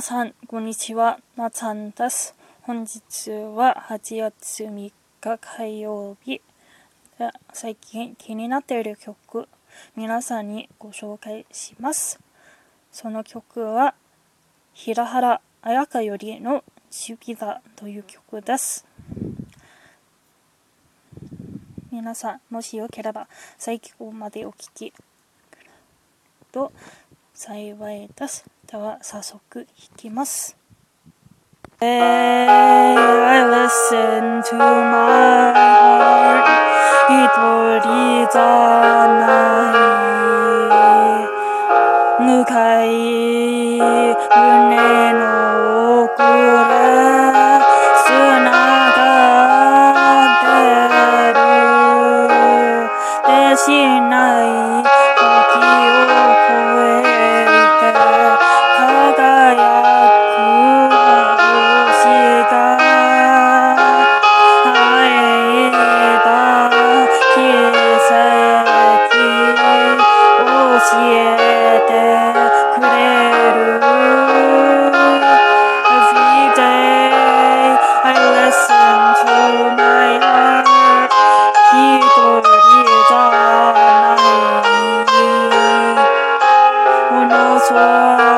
皆さん、こんにちは。なつんです。本日は8月3日火曜日。最近気になっている曲、皆さんにご紹介します。その曲は、平原綾香よりの主義だという曲です。皆さん、もしよければ最後までお聴きと幸いです。では、早速弾きます。Hey, I listen to sun.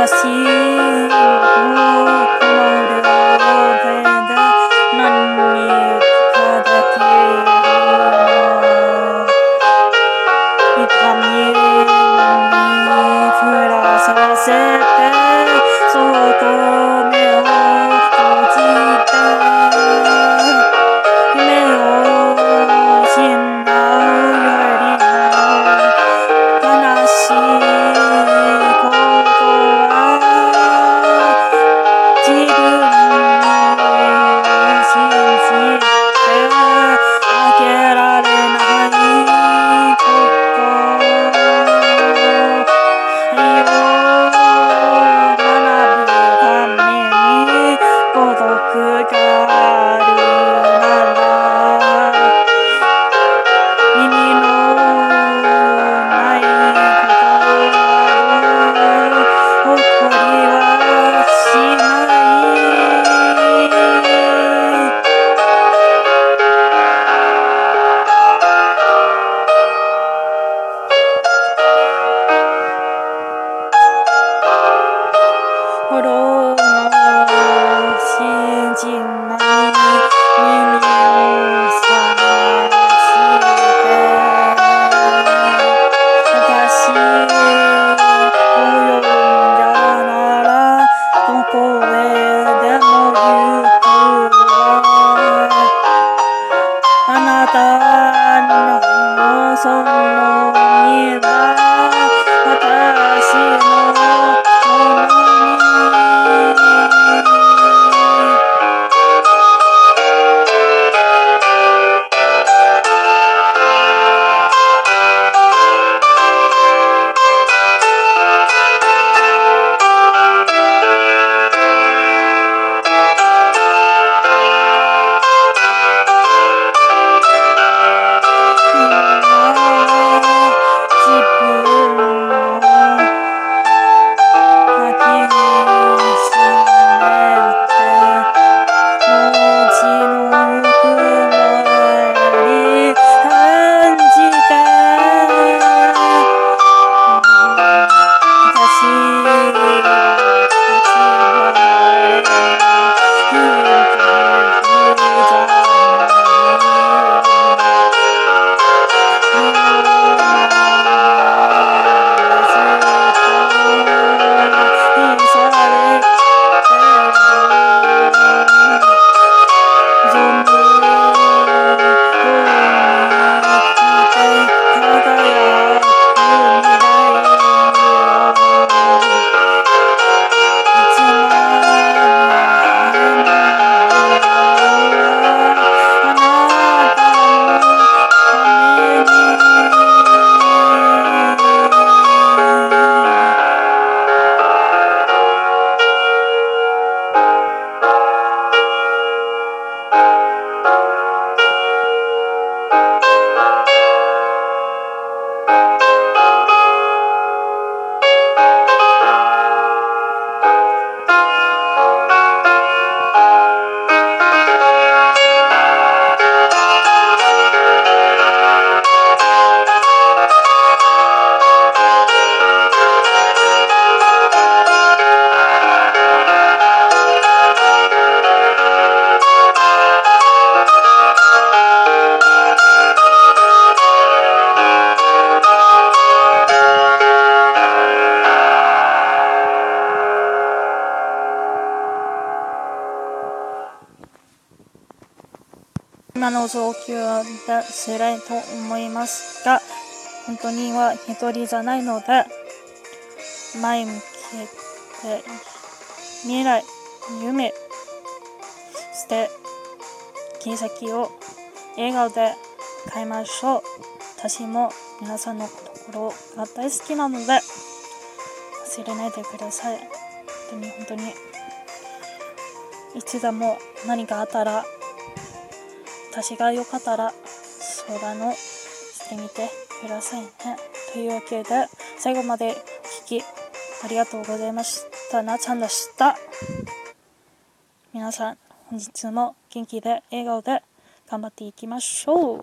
así. So no miedo. 今の状況は辛いと思いますが、本当には一人じゃないので、前向けて、未来、夢、して、金先を笑顔で変えましょう。私も皆さんのところが大好きなので、忘れないでください。本当に本当に。いつでも何かあったら、私がよかったら空のしてみてくださいね。というわけで最後までお聴きありがとうございました。なちゃんでした。皆さん本日も元気で笑顔で頑張っていきましょう。